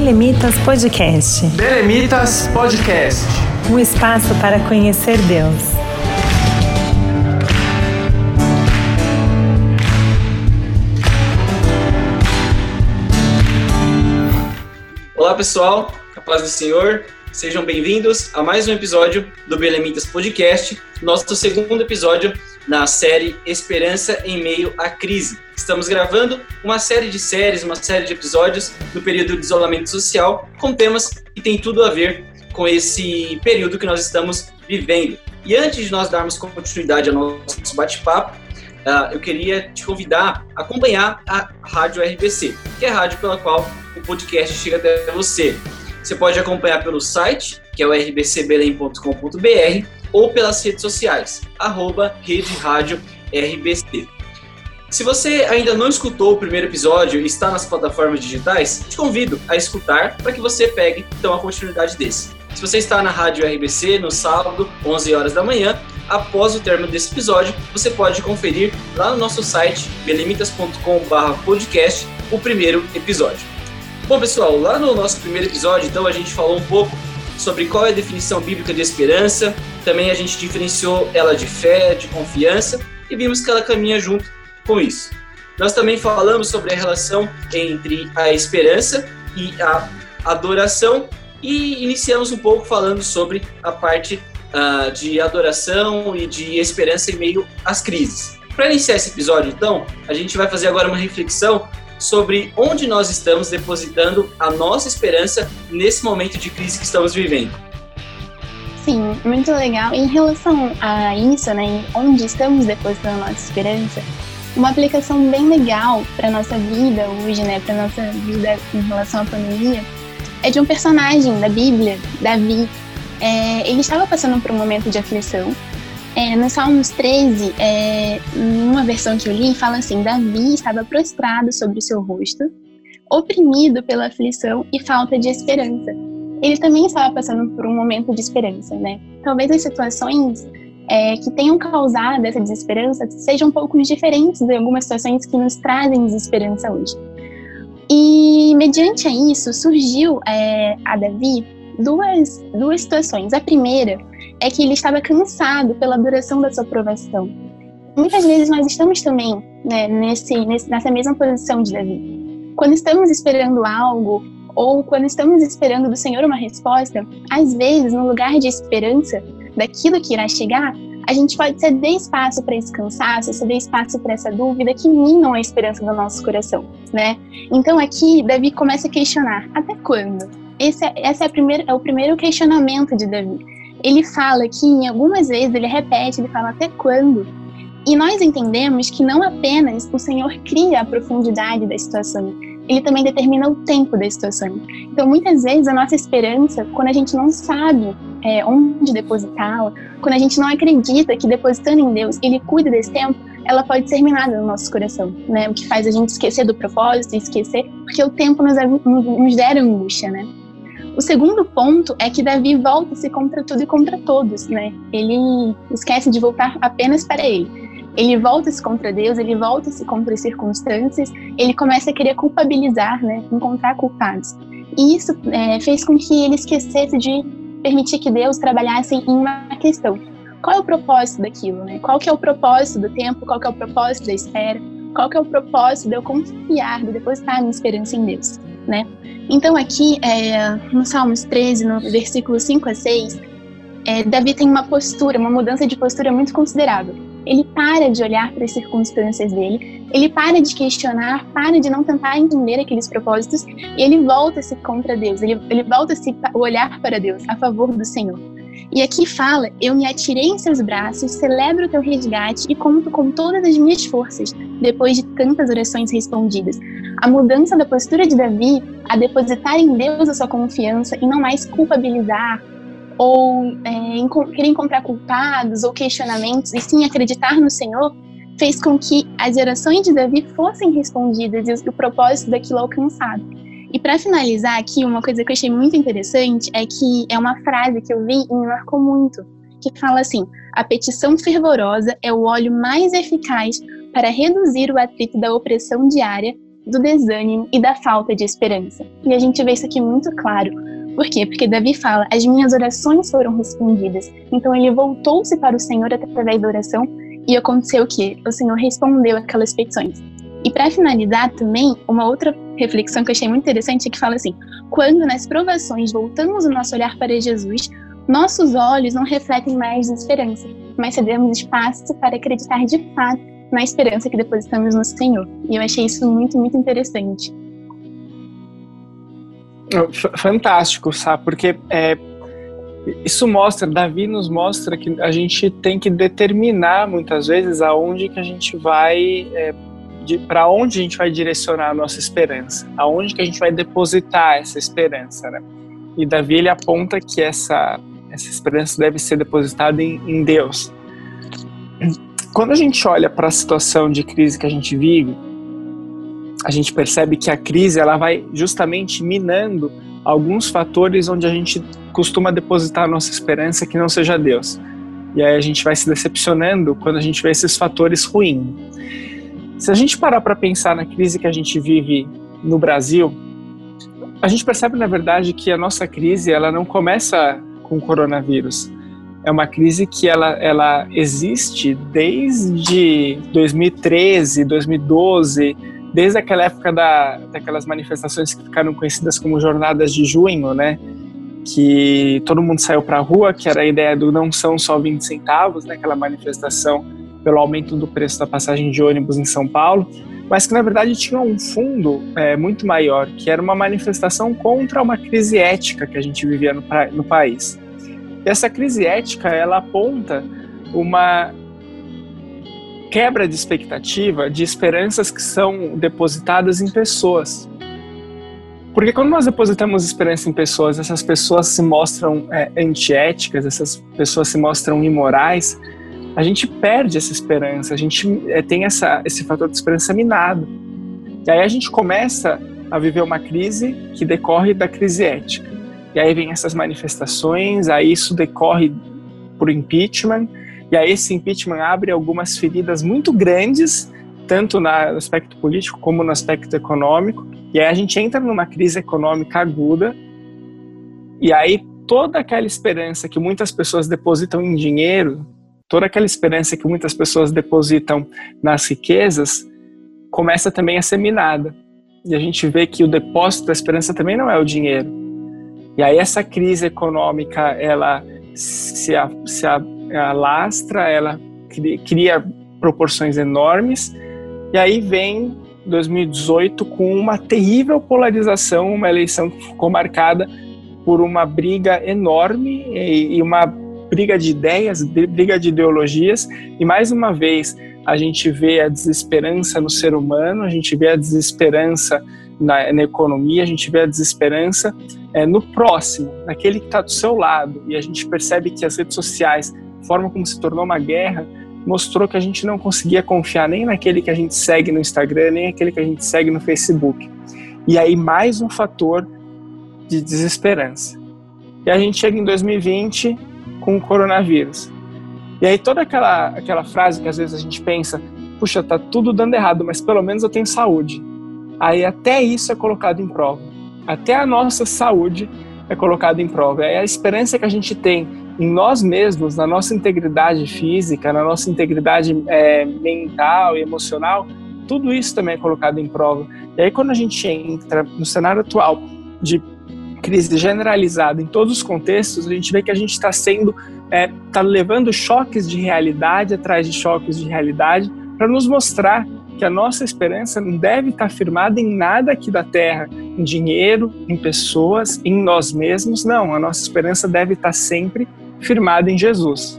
Belemitas Podcast. Belemitas Podcast. Um espaço para conhecer Deus. Olá pessoal, a paz do Senhor, sejam bem-vindos a mais um episódio do Belemitas Podcast, nosso segundo episódio na série Esperança em Meio à Crise. Estamos gravando uma série de séries, uma série de episódios no período de isolamento social, com temas que têm tudo a ver com esse período que nós estamos vivendo. E antes de nós darmos continuidade ao nosso bate-papo, uh, eu queria te convidar a acompanhar a Rádio RBC, que é a rádio pela qual o podcast chega até você. Você pode acompanhar pelo site, que é o rbcbelém.com.br, ou pelas redes sociais, arroba Rede Rádio RBC. Se você ainda não escutou o primeiro episódio e está nas plataformas digitais, te convido a escutar para que você pegue então a continuidade desse. Se você está na Rádio RBC no sábado, 11 horas da manhã, após o término desse episódio, você pode conferir lá no nosso site belemitas.com/podcast o primeiro episódio. Bom, pessoal, lá no nosso primeiro episódio, então a gente falou um pouco sobre qual é a definição bíblica de esperança, também a gente diferenciou ela de fé, de confiança e vimos que ela caminha junto com isso. Nós também falamos sobre a relação entre a esperança e a adoração e iniciamos um pouco falando sobre a parte uh, de adoração e de esperança em meio às crises. Para iniciar esse episódio, então, a gente vai fazer agora uma reflexão sobre onde nós estamos depositando a nossa esperança nesse momento de crise que estamos vivendo. Sim, muito legal. Em relação a isso, né, onde estamos depositando a nossa esperança, uma aplicação bem legal para nossa vida hoje, né, para nossa vida em relação à pandemia, é de um personagem da Bíblia, Davi. É, ele estava passando por um momento de aflição. É, no Salmos 13, é, numa versão que eu li, fala assim: Davi estava prostrado sobre o seu rosto, oprimido pela aflição e falta de esperança. Ele também estava passando por um momento de esperança, né? Talvez as situações é, que tenham causado essa desesperança sejam um pouco diferentes de algumas situações que nos trazem desesperança hoje. E, mediante a isso, surgiu é, a Davi duas, duas situações. A primeira é que ele estava cansado pela duração da sua aprovação. Muitas vezes nós estamos também né, nesse, nesse, nessa mesma posição de Davi. Quando estamos esperando algo, ou quando estamos esperando do Senhor uma resposta, às vezes, no lugar de esperança, daquilo que irá chegar, a gente pode ceder espaço para esse cansaço, ceder espaço para essa dúvida que minam a esperança do nosso coração, né? Então aqui Davi começa a questionar: até quando? Esse é, esse é, primeira, é o primeiro questionamento de Davi. Ele fala que em algumas vezes ele repete, ele fala até quando? E nós entendemos que não apenas o Senhor cria a profundidade da situação, ele também determina o tempo da situação. Então, muitas vezes, a nossa esperança, quando a gente não sabe é, onde depositá-la, quando a gente não acredita que depositando em Deus, Ele cuida desse tempo, ela pode ser minada no nosso coração, né? O que faz a gente esquecer do propósito, esquecer, porque o tempo nos, nos gera angústia, né? O segundo ponto é que Davi volta-se contra tudo e contra todos, né? Ele esquece de voltar apenas para ele ele volta-se contra Deus, ele volta-se contra as circunstâncias, ele começa a querer culpabilizar, né, encontrar culpados. E isso é, fez com que ele esquecesse de permitir que Deus trabalhasse em uma questão. Qual é o propósito daquilo, né? Qual que é o propósito do tempo? Qual que é o propósito da espera? Qual que é o propósito de eu confiar, de depositar a minha esperança em Deus, né? Então aqui, é, no Salmos 13, no versículo 5 a 6, é, Davi tem uma postura, uma mudança de postura muito considerável ele para de olhar para as circunstâncias dele, ele para de questionar, para de não tentar entender aqueles propósitos e ele volta-se contra Deus, ele, ele volta-se olhar para Deus, a favor do Senhor. E aqui fala: Eu me atirei em seus braços, celebro o teu resgate e conto com todas as minhas forças, depois de tantas orações respondidas. A mudança da postura de Davi a depositar em Deus a sua confiança e não mais culpabilizar, ou é, querer encontrar culpados ou questionamentos, e sim acreditar no Senhor, fez com que as orações de Davi fossem respondidas e o propósito daquilo alcançado. E para finalizar aqui, uma coisa que eu achei muito interessante é que é uma frase que eu vi e me marcou muito, que fala assim: a petição fervorosa é o óleo mais eficaz para reduzir o atrito da opressão diária, do desânimo e da falta de esperança. E a gente vê isso aqui muito claro. Por quê? Porque Davi fala: As minhas orações foram respondidas. Então ele voltou-se para o Senhor através da oração e aconteceu o quê? O Senhor respondeu aquelas petições. E para finalizar também, uma outra reflexão que eu achei muito interessante é que fala assim: quando nas provações voltamos o nosso olhar para Jesus, nossos olhos não refletem mais esperança, mas cedemos espaço para acreditar de fato na esperança que depositamos no Senhor. E eu achei isso muito, muito interessante. Fantástico, sabe? Porque é, isso mostra, Davi nos mostra que a gente tem que determinar muitas vezes aonde que a gente vai, é, para onde a gente vai direcionar a nossa esperança, aonde que a gente vai depositar essa esperança, né? E Davi ele aponta que essa essa esperança deve ser depositada em, em Deus. Quando a gente olha para a situação de crise que a gente vive, a gente percebe que a crise ela vai justamente minando alguns fatores onde a gente costuma depositar a nossa esperança que não seja Deus. E aí a gente vai se decepcionando quando a gente vê esses fatores ruindo. Se a gente parar para pensar na crise que a gente vive no Brasil, a gente percebe na verdade que a nossa crise ela não começa com o coronavírus. É uma crise que ela, ela existe desde 2013, 2012, desde aquela época da, daquelas manifestações que ficaram conhecidas como jornadas de junho, né? Que todo mundo saiu para a rua, que era a ideia do não são só 20 centavos, né? Aquela manifestação pelo aumento do preço da passagem de ônibus em São Paulo, mas que na verdade tinha um fundo é, muito maior, que era uma manifestação contra uma crise ética que a gente vivia no, no país. Essa crise ética, ela aponta uma quebra de expectativa, de esperanças que são depositadas em pessoas. Porque quando nós depositamos esperança em pessoas, essas pessoas se mostram é, antiéticas, essas pessoas se mostram imorais, a gente perde essa esperança, a gente é, tem essa, esse fator de esperança minado. E aí a gente começa a viver uma crise que decorre da crise ética. E aí vem essas manifestações, aí isso decorre por impeachment, e aí esse impeachment abre algumas feridas muito grandes, tanto no aspecto político como no aspecto econômico. E aí a gente entra numa crise econômica aguda. E aí toda aquela esperança que muitas pessoas depositam em dinheiro, toda aquela esperança que muitas pessoas depositam nas riquezas, começa também a ser minada. E a gente vê que o depósito da esperança também não é o dinheiro. E aí essa crise econômica, ela se, se alastra, ela cria proporções enormes, e aí vem 2018 com uma terrível polarização, uma eleição que ficou marcada por uma briga enorme e uma briga de ideias, briga de ideologias, e mais uma vez a gente vê a desesperança no ser humano, a gente vê a desesperança na, na economia, a gente vê a desesperança é, no próximo, naquele que está do seu lado, e a gente percebe que as redes sociais forma como se tornou uma guerra, mostrou que a gente não conseguia confiar nem naquele que a gente segue no Instagram, nem naquele que a gente segue no Facebook. E aí mais um fator de desesperança. E a gente chega em 2020 com o coronavírus. E aí toda aquela aquela frase que às vezes a gente pensa, puxa, tá tudo dando errado, mas pelo menos eu tenho saúde. Aí até isso é colocado em prova. Até a nossa saúde é colocada em prova. É a esperança que a gente tem em nós mesmos, na nossa integridade física, na nossa integridade é, mental e emocional, tudo isso também é colocado em prova. E aí, quando a gente entra no cenário atual de crise generalizada em todos os contextos, a gente vê que a gente está sendo, está é, tá levando choques de realidade atrás de choques de realidade para nos mostrar que a nossa esperança não deve estar firmada em nada aqui da terra, em dinheiro, em pessoas, em nós mesmos. Não, a nossa esperança deve estar sempre firmada em Jesus.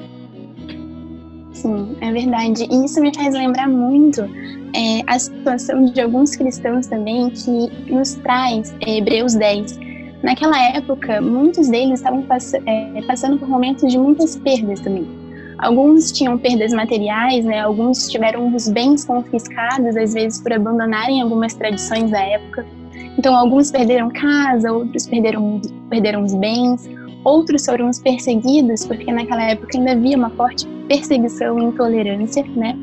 Sim, é verdade. E isso me faz lembrar muito é, a situação de alguns cristãos também que nos traz é, Hebreus 10. Naquela época, muitos deles estavam pass é, passando por momentos de muitas perdas também. Alguns tinham perdas materiais, né? alguns tiveram os bens confiscados, às vezes por abandonarem algumas tradições da época. Então, alguns perderam casa, outros perderam, perderam os bens, Outros foram os perseguidos, porque naquela época ainda havia uma forte perseguição e intolerância, né?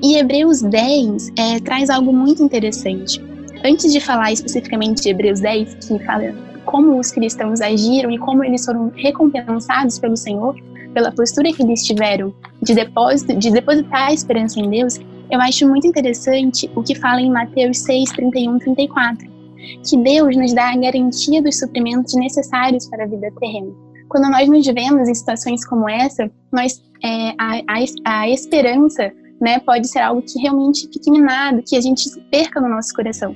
E Hebreus 10 é, traz algo muito interessante. antes de falar especificamente de Hebreus 10, que fala como os cristãos agiram e como eles foram recompensados pelo Senhor, pela postura que eles tiveram de depósito, de depositar a esperança em Deus, eu acho muito interessante o que fala em Mateus 6, 31, 34, que Deus nos dá a garantia dos suprimentos necessários para a vida terrena. Quando nós nos vemos em situações como essa, nós, é, a, a, a esperança né, pode ser algo que realmente fique minado, que a gente perca no nosso coração.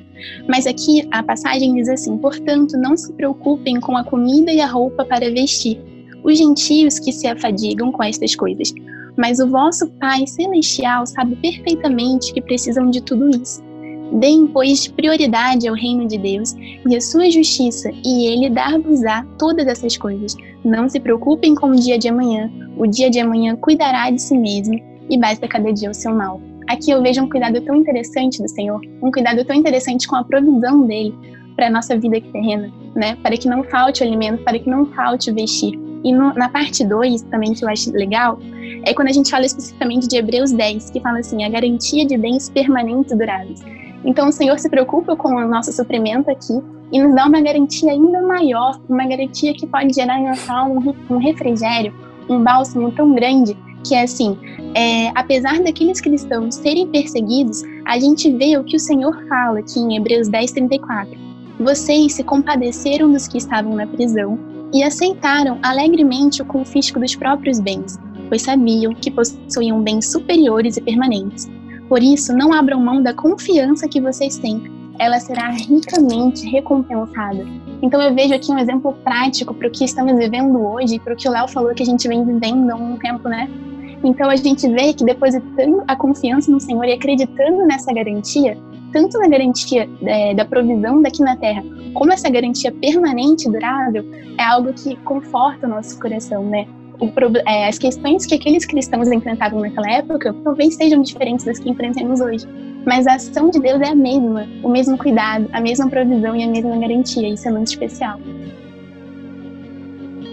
Mas aqui a passagem diz assim: portanto, não se preocupem com a comida e a roupa para vestir. Os gentios que se afadigam com estas coisas, mas o vosso Pai Celestial sabe perfeitamente que precisam de tudo isso. Deem, pois, prioridade ao reino de Deus e à sua justiça, e ele dar-vos-á todas essas coisas. Não se preocupem com o dia de amanhã, o dia de amanhã cuidará de si mesmo, e basta cada dia o seu mal. Aqui eu vejo um cuidado tão interessante do Senhor, um cuidado tão interessante com a provisão dele para a nossa vida terrena, né? Para que não falte alimento, para que não falte vestir. E no, na parte 2, também, que eu acho legal, é quando a gente fala especificamente de Hebreus 10, que fala assim, a garantia de bens permanentes e duráveis. Então, o Senhor se preocupa com o nosso suprimento aqui e nos dá uma garantia ainda maior, uma garantia que pode gerar em nossa alma um refrigério, um bálsamo tão grande, que é assim, é, apesar daqueles cristãos serem perseguidos, a gente vê o que o Senhor fala aqui em Hebreus 10, 34. Vocês se compadeceram dos que estavam na prisão e aceitaram alegremente o confisco dos próprios bens, pois sabiam que possuíam bens superiores e permanentes. Por isso, não abram mão da confiança que vocês têm, ela será ricamente recompensada. Então, eu vejo aqui um exemplo prático para o que estamos vivendo hoje, para o que o Léo falou que a gente vem vivendo há um tempo, né? Então, a gente vê que depositando a confiança no Senhor e acreditando nessa garantia, tanto na garantia é, da provisão daqui na Terra, como essa garantia permanente durável, é algo que conforta o nosso coração, né? O, é, as questões que aqueles cristãos enfrentavam naquela época talvez sejam diferentes das que enfrentamos hoje, mas a ação de Deus é a mesma, o mesmo cuidado, a mesma provisão e a mesma garantia. Isso é muito especial.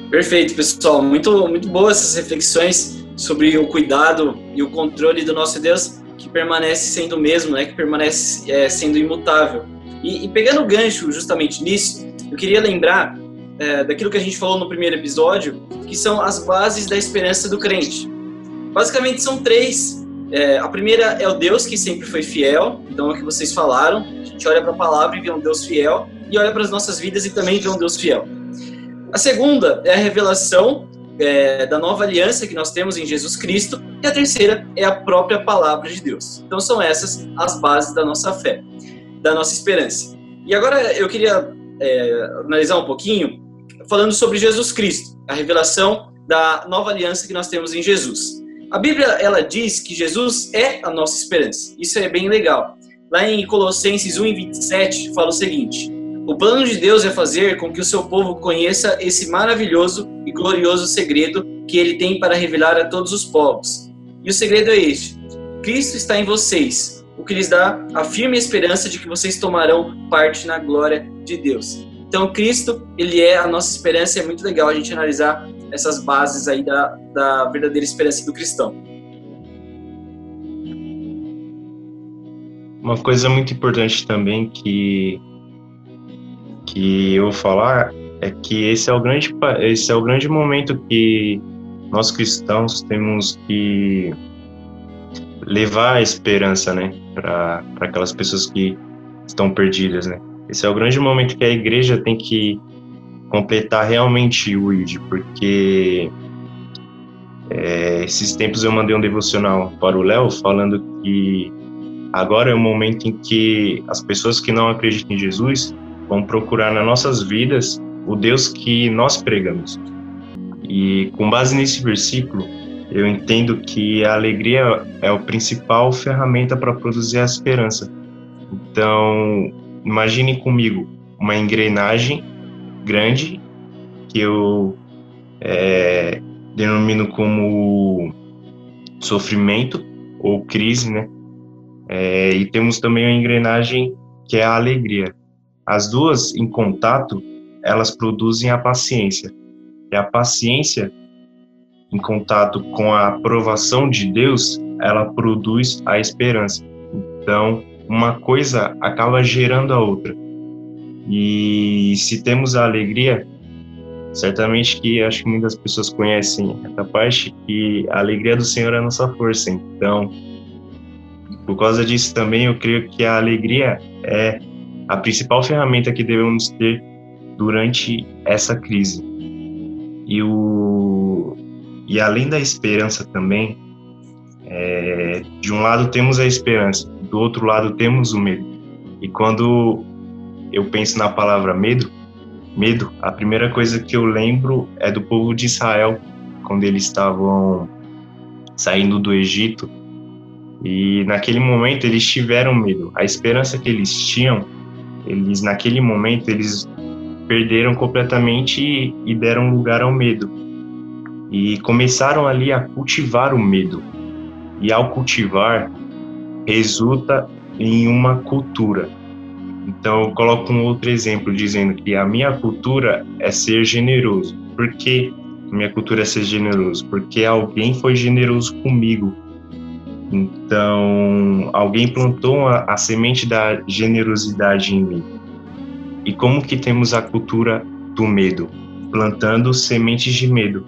Perfeito, pessoal. Muito, muito boas essas reflexões sobre o cuidado e o controle do nosso Deus que permanece sendo o mesmo, né? Que permanece é, sendo imutável. E, e, pegando o gancho justamente nisso, eu queria lembrar é, daquilo que a gente falou no primeiro episódio, que são as bases da esperança do crente. Basicamente são três. É, a primeira é o Deus que sempre foi fiel, então é o que vocês falaram. A gente olha para a palavra e vê um Deus fiel, e olha para as nossas vidas e também vê um Deus fiel. A segunda é a revelação é, da nova aliança que nós temos em Jesus Cristo, e a terceira é a própria palavra de Deus. Então são essas as bases da nossa fé, da nossa esperança. E agora eu queria é, analisar um pouquinho falando sobre Jesus Cristo, a revelação da nova aliança que nós temos em Jesus. A Bíblia ela diz que Jesus é a nossa esperança. Isso é bem legal. Lá em Colossenses 1:27 fala o seguinte: o plano de Deus é fazer com que o seu povo conheça esse maravilhoso e glorioso segredo que ele tem para revelar a todos os povos. E o segredo é este: Cristo está em vocês, o que lhes dá a firme esperança de que vocês tomarão parte na glória de Deus. Então, Cristo, ele é a nossa esperança, e é muito legal a gente analisar essas bases aí da, da verdadeira esperança do cristão. Uma coisa muito importante também que que eu vou falar é que esse é o grande esse é o grande momento que nós cristãos temos que levar a esperança, né, para aquelas pessoas que estão perdidas, né. Esse é o grande momento que a igreja tem que completar realmente o ID, porque é, esses tempos eu mandei um devocional para o Léo falando que agora é o momento em que as pessoas que não acreditam em Jesus Vamos procurar nas nossas vidas o Deus que nós pregamos. E com base nesse versículo, eu entendo que a alegria é a principal ferramenta para produzir a esperança. Então, imagine comigo uma engrenagem grande que eu é, denomino como sofrimento ou crise, né? É, e temos também a engrenagem que é a alegria. As duas em contato, elas produzem a paciência. E a paciência em contato com a aprovação de Deus, ela produz a esperança. Então, uma coisa acaba gerando a outra. E se temos a alegria, certamente que acho que muitas pessoas conhecem essa parte que a alegria do Senhor é a nossa força. Então, por causa disso também eu creio que a alegria é a principal ferramenta que devemos ter durante essa crise. E o e além da esperança também, é, de um lado temos a esperança, do outro lado temos o medo. E quando eu penso na palavra medo, medo, a primeira coisa que eu lembro é do povo de Israel, quando eles estavam saindo do Egito. E naquele momento eles tiveram medo. A esperança que eles tinham, eles naquele momento eles perderam completamente e deram lugar ao medo. E começaram ali a cultivar o medo. E ao cultivar, resulta em uma cultura. Então, eu coloco um outro exemplo dizendo que a minha cultura é ser generoso. Por que minha cultura é ser generoso? Porque alguém foi generoso comigo. Então, alguém plantou a, a semente da generosidade em mim. E como que temos a cultura do medo? Plantando sementes de medo.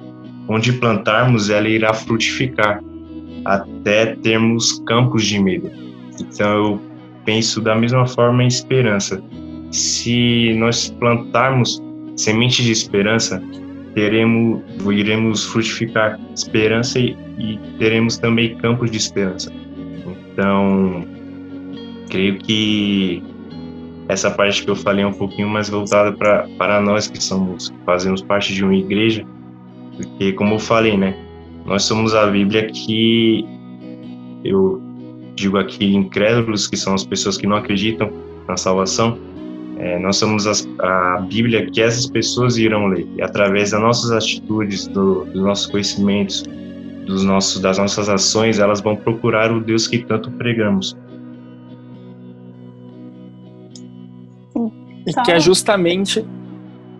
Onde plantarmos, ela irá frutificar até termos campos de medo. Então eu penso da mesma forma em esperança. Se nós plantarmos sementes de esperança, teremos, iremos frutificar esperança e, e teremos também campos de esperança. Então, creio que essa parte que eu falei é um pouquinho mais voltada para para nós que somos fazemos parte de uma igreja, porque como eu falei, né, nós somos a Bíblia que eu digo aqui incrédulos, que são as pessoas que não acreditam na salvação. É, nós somos as, a Bíblia que essas pessoas irão ler e através das nossas atitudes, do, dos nossos conhecimentos, dos nossos, das nossas ações, elas vão procurar o Deus que tanto pregamos. E que é justamente.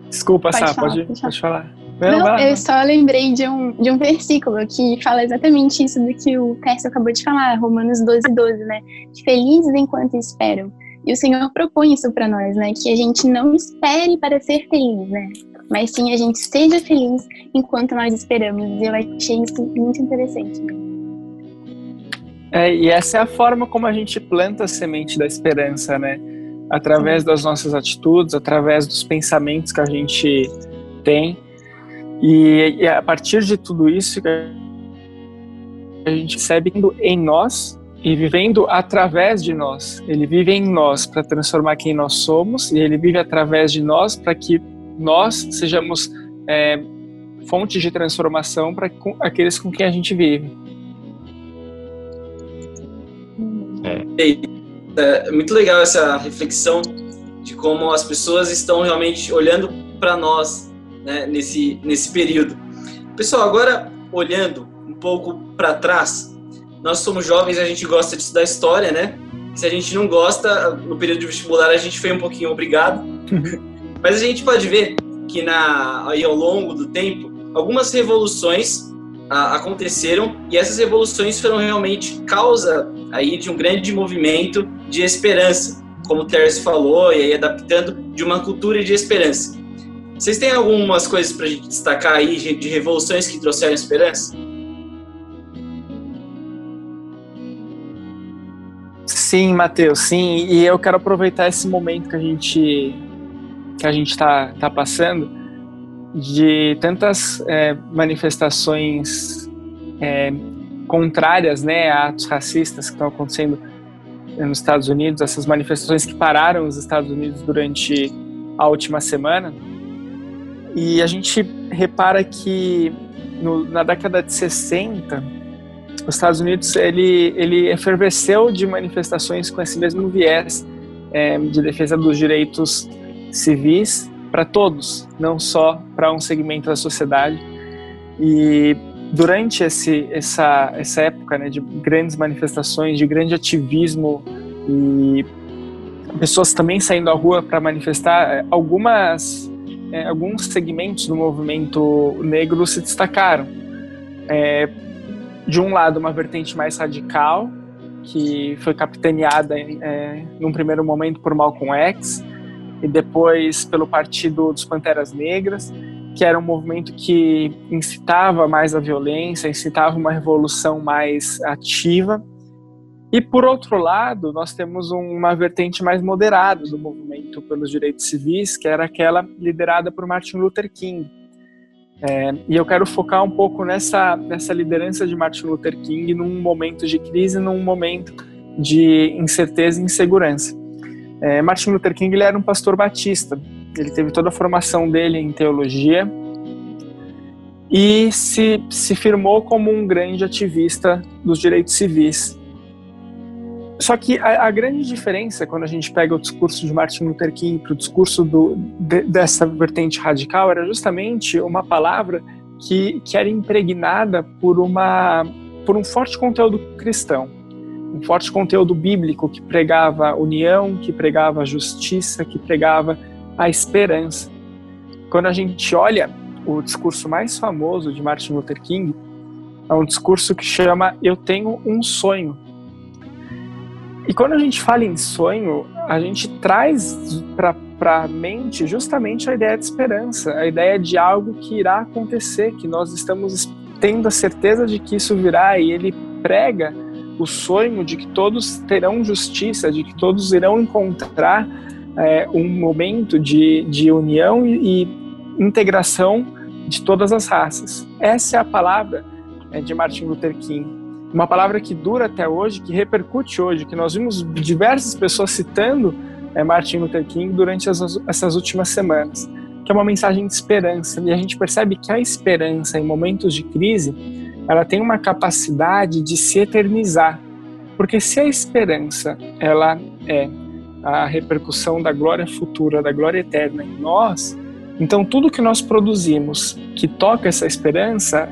Desculpa, pode Sá, falar, pode, pode, pode falar. Não, Não eu só lembrei de um, de um versículo que fala exatamente isso do que o Pércio acabou de falar, Romanos 12, 12, né? Felizes enquanto esperam. E o Senhor propõe isso para nós, né? Que a gente não espere para ser feliz, né? Mas sim a gente esteja feliz enquanto nós esperamos. Eu achei isso muito interessante. É, e essa é a forma como a gente planta a semente da esperança, né? através das nossas atitudes, através dos pensamentos que a gente tem. E, e a partir de tudo isso, a gente percebe em nós e vivendo através de nós. Ele vive em nós para transformar quem nós somos e ele vive através de nós para que nós sejamos é, fontes de transformação para aqueles com quem a gente vive. É é muito legal essa reflexão de como as pessoas estão realmente olhando para nós né, nesse, nesse período. Pessoal, agora olhando um pouco para trás, nós somos jovens, a gente gosta de estudar história, né? Se a gente não gosta, no período de vestibular a gente foi um pouquinho obrigado. Mas a gente pode ver que na, aí ao longo do tempo, algumas revoluções a, aconteceram e essas revoluções foram realmente causa aí de um grande movimento de esperança, como o Terce falou, e aí adaptando de uma cultura de esperança. Vocês têm algumas coisas para a gente destacar aí de revoluções que trouxeram esperança? Sim, Matheus, sim. E eu quero aproveitar esse momento que a gente que a gente está tá passando de tantas é, manifestações é, contrárias né, a atos racistas que estão acontecendo nos Estados Unidos, essas manifestações que pararam os Estados Unidos durante a última semana. E a gente repara que no, na década de 60, os Estados Unidos ele, ele efervesceu de manifestações com esse mesmo viés é, de defesa dos direitos civis para todos, não só para um segmento da sociedade. E durante esse, essa, essa época né, de grandes manifestações, de grande ativismo e pessoas também saindo à rua para manifestar, algumas, é, alguns segmentos do movimento negro se destacaram. É, de um lado, uma vertente mais radical, que foi capitaneada é, num primeiro momento por Malcolm X e depois pelo Partido dos Panteras Negras, que era um movimento que incitava mais a violência, incitava uma revolução mais ativa. E por outro lado, nós temos uma vertente mais moderada do movimento pelos direitos civis, que era aquela liderada por Martin Luther King. É, e eu quero focar um pouco nessa, nessa liderança de Martin Luther King num momento de crise, num momento de incerteza e insegurança. É, Martin Luther King ele era um pastor batista. Ele teve toda a formação dele em teologia e se, se firmou como um grande ativista dos direitos civis. Só que a, a, grande diferença quando a gente pega o discurso de Martin Luther King para o discurso do, de, dessa vertente radical era justamente uma palavra que, que era impregnada por, uma, por um forte conteúdo cristão um forte conteúdo bíblico que pregava união, que pregava justiça, que pregava a esperança. Quando a gente olha o discurso mais famoso de Martin Luther King, é um discurso que chama Eu Tenho um Sonho. E quando a gente fala em sonho, a gente traz para a mente justamente a ideia de esperança, a ideia de algo que irá acontecer, que nós estamos tendo a certeza de que isso virá, e ele prega o sonho de que todos terão justiça, de que todos irão encontrar é, um momento de, de união e, e, integração de todas as raças. Essa é a palavra é, de Martin Luther King. Uma palavra que dura até hoje, que repercute hoje, que nós vimos diversas pessoas citando é, Martin Luther King durante as, essas últimas semanas, que é uma mensagem de esperança. E a gente percebe que a esperança em momentos de crise ela tem uma capacidade de se eternizar. Porque se a esperança ela é a repercussão da glória futura, da glória eterna em nós, então tudo que nós produzimos que toca essa esperança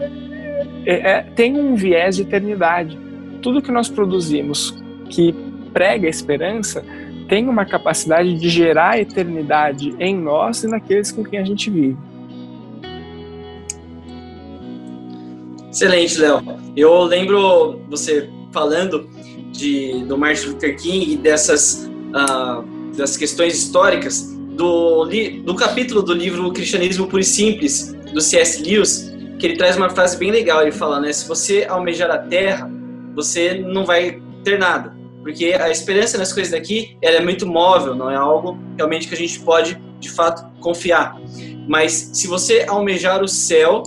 é, é, tem um viés de eternidade. Tudo que nós produzimos que prega a esperança tem uma capacidade de gerar eternidade em nós e naqueles com quem a gente vive. Excelente, Léo. Eu lembro você falando de, do Martin Luther King e dessas uh, das questões históricas do, do capítulo do livro Cristianismo Puro e Simples, do C.S. Lewis, que ele traz uma frase bem legal. Ele fala, né? Se você almejar a terra, você não vai ter nada. Porque a esperança nas coisas daqui, ela é muito móvel, não é algo realmente que a gente pode, de fato, confiar. Mas se você almejar o céu,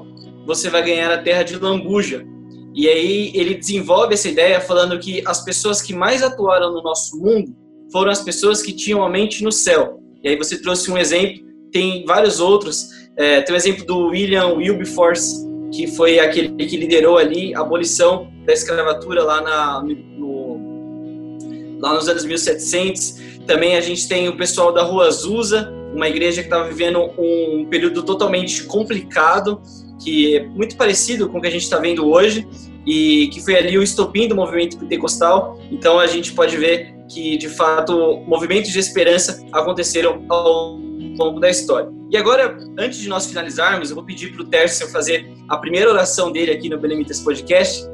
você vai ganhar a terra de lambuja. E aí ele desenvolve essa ideia falando que as pessoas que mais atuaram no nosso mundo foram as pessoas que tinham a mente no céu. E aí você trouxe um exemplo, tem vários outros. É, tem o exemplo do William Wilberforce, que foi aquele que liderou ali a abolição da escravatura lá, na, no, lá nos anos 1700. Também a gente tem o pessoal da Rua Azusa, uma igreja que estava vivendo um período totalmente complicado que é muito parecido com o que a gente está vendo hoje e que foi ali o estopim do movimento pentecostal. Então a gente pode ver que, de fato, movimentos de esperança aconteceram ao longo da história. E agora, antes de nós finalizarmos, eu vou pedir para o Tércio fazer a primeira oração dele aqui no Belemitas Podcast.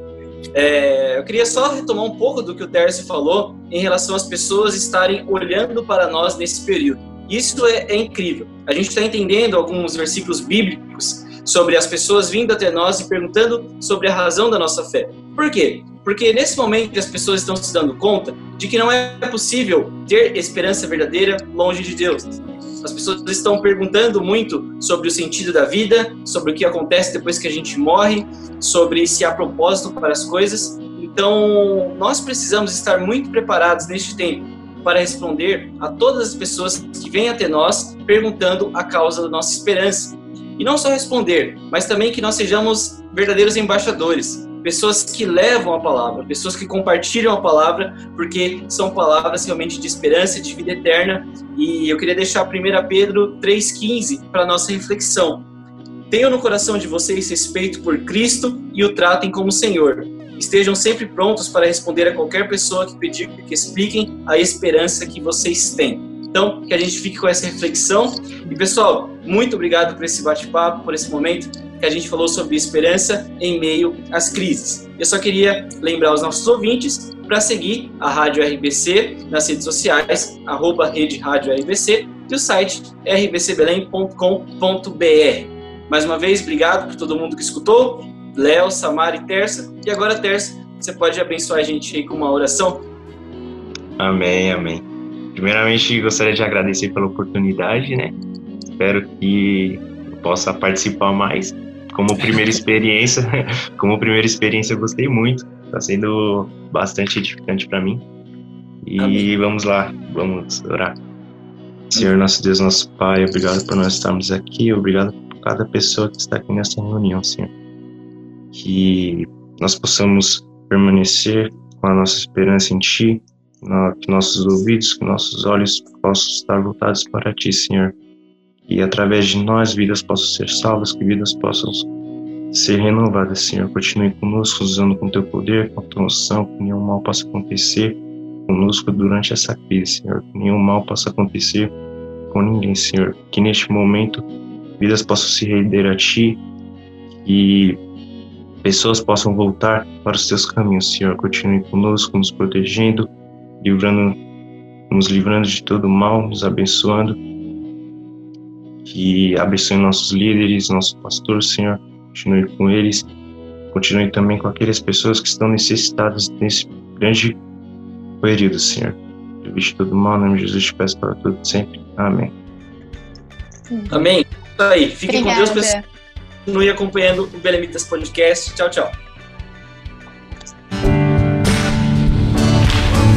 É, eu queria só retomar um pouco do que o Tércio falou em relação às pessoas estarem olhando para nós nesse período. Isso é, é incrível. A gente está entendendo alguns versículos bíblicos sobre as pessoas vindo até nós e perguntando sobre a razão da nossa fé. Por quê? Porque nesse momento as pessoas estão se dando conta de que não é possível ter esperança verdadeira longe de Deus. As pessoas estão perguntando muito sobre o sentido da vida, sobre o que acontece depois que a gente morre, sobre se há propósito para as coisas. Então, nós precisamos estar muito preparados neste tempo para responder a todas as pessoas que vêm até nós perguntando a causa da nossa esperança. E não só responder, mas também que nós sejamos verdadeiros embaixadores, pessoas que levam a palavra, pessoas que compartilham a palavra, porque são palavras realmente de esperança, de vida eterna. E eu queria deixar 1 Pedro 3,15 para nossa reflexão. Tenham no coração de vocês respeito por Cristo e o tratem como Senhor. Estejam sempre prontos para responder a qualquer pessoa que pedir que expliquem a esperança que vocês têm. Então, que a gente fique com essa reflexão. E, pessoal, muito obrigado por esse bate-papo, por esse momento que a gente falou sobre esperança em meio às crises. Eu só queria lembrar aos nossos ouvintes para seguir a Rádio RBC nas redes sociais, arroba Rede Rádio RBC, e o site rbcbelém.com.br. Mais uma vez, obrigado por todo mundo que escutou, Léo, Samara e Terça. E agora, Terça, você pode abençoar a gente aí com uma oração? Amém, amém. Primeiramente, gostaria de agradecer pela oportunidade, né? Espero que possa participar mais. Como primeira experiência, como primeira experiência, eu gostei muito. Está sendo bastante edificante para mim. E amém. vamos lá, vamos orar. Senhor, nosso Deus, nosso Pai, obrigado por nós estarmos aqui, obrigado por cada pessoa que está aqui nessa reunião, Senhor. Que nós possamos permanecer com a nossa esperança em Ti, que nossos ouvidos, que nossos olhos possam estar voltados para Ti, Senhor. E através de nós vidas possam ser salvas, que vidas possam ser renovadas, Senhor. Continue conosco, usando com Teu poder, com a Tua unção, que nenhum mal possa acontecer conosco durante essa crise, Senhor. Que nenhum mal possa acontecer com ninguém, Senhor. Que neste momento vidas possam se render a Ti e pessoas possam voltar para os Teus caminhos, Senhor. Continue conosco, nos protegendo, livrando, nos livrando de todo mal, nos abençoando. Que abençoe nossos líderes, nosso pastor, Senhor. Continue com eles. Continue também com aquelas pessoas que estão necessitadas nesse grande período, Senhor. Evite todo mal, em nome de Jesus te peço para tudo sempre. Amém. Amém. Isso aí. Fiquem Obrigada. com Deus, pessoal. Continue acompanhando o Belemitas Podcast. Tchau, tchau.